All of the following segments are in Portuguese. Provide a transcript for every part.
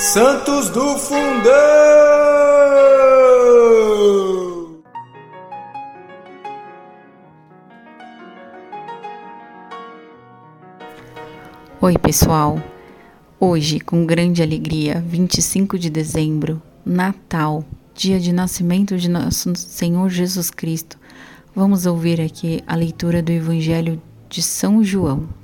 Santos do Fundão! Oi, pessoal. Hoje, com grande alegria, 25 de dezembro, Natal, dia de nascimento de nosso Senhor Jesus Cristo, vamos ouvir aqui a leitura do Evangelho de São João.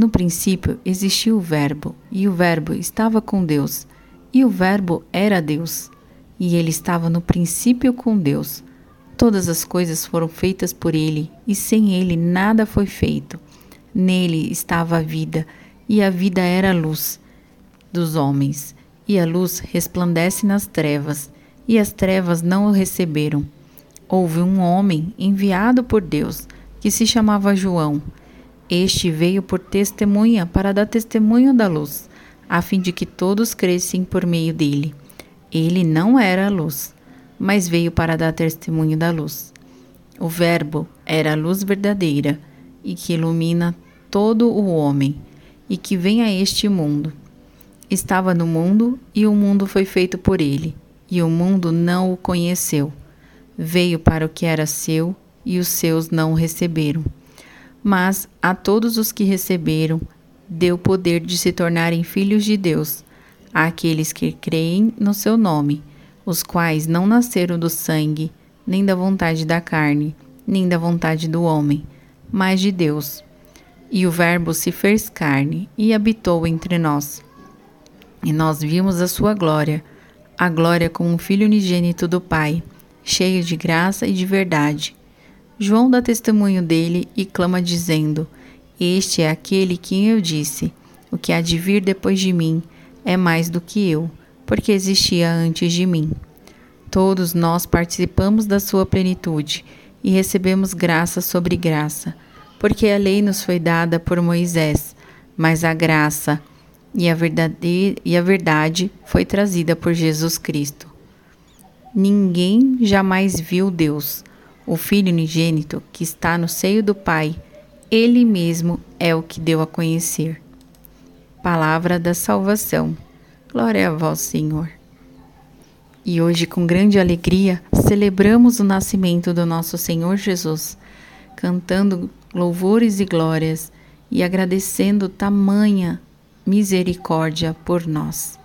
No princípio existiu o Verbo, e o Verbo estava com Deus, e o Verbo era Deus, e ele estava no princípio com Deus. Todas as coisas foram feitas por ele, e sem ele nada foi feito. Nele estava a vida, e a vida era a luz dos homens, e a luz resplandece nas trevas, e as trevas não o receberam. Houve um homem enviado por Deus, que se chamava João. Este veio por testemunha para dar testemunho da luz, a fim de que todos crescem por meio dele. Ele não era a luz, mas veio para dar testemunho da luz. O Verbo era a luz verdadeira e que ilumina todo o homem e que vem a este mundo. Estava no mundo e o mundo foi feito por ele, e o mundo não o conheceu. Veio para o que era seu e os seus não o receberam. Mas a todos os que receberam, deu poder de se tornarem filhos de Deus, àqueles que creem no seu nome, os quais não nasceram do sangue, nem da vontade da carne, nem da vontade do homem, mas de Deus. E o Verbo se fez carne e habitou entre nós. E nós vimos a sua glória, a glória como um filho unigênito do Pai, cheio de graça e de verdade. João dá testemunho dele e clama, dizendo: Este é aquele que eu disse: O que há de vir depois de mim é mais do que eu, porque existia antes de mim. Todos nós participamos da sua plenitude e recebemos graça sobre graça, porque a lei nos foi dada por Moisés, mas a graça e a verdade, e a verdade foi trazida por Jesus Cristo. Ninguém jamais viu Deus o Filho unigênito que está no seio do Pai, ele mesmo é o que deu a conhecer. Palavra da salvação. Glória a vós, Senhor. E hoje, com grande alegria, celebramos o nascimento do nosso Senhor Jesus, cantando louvores e glórias e agradecendo tamanha misericórdia por nós.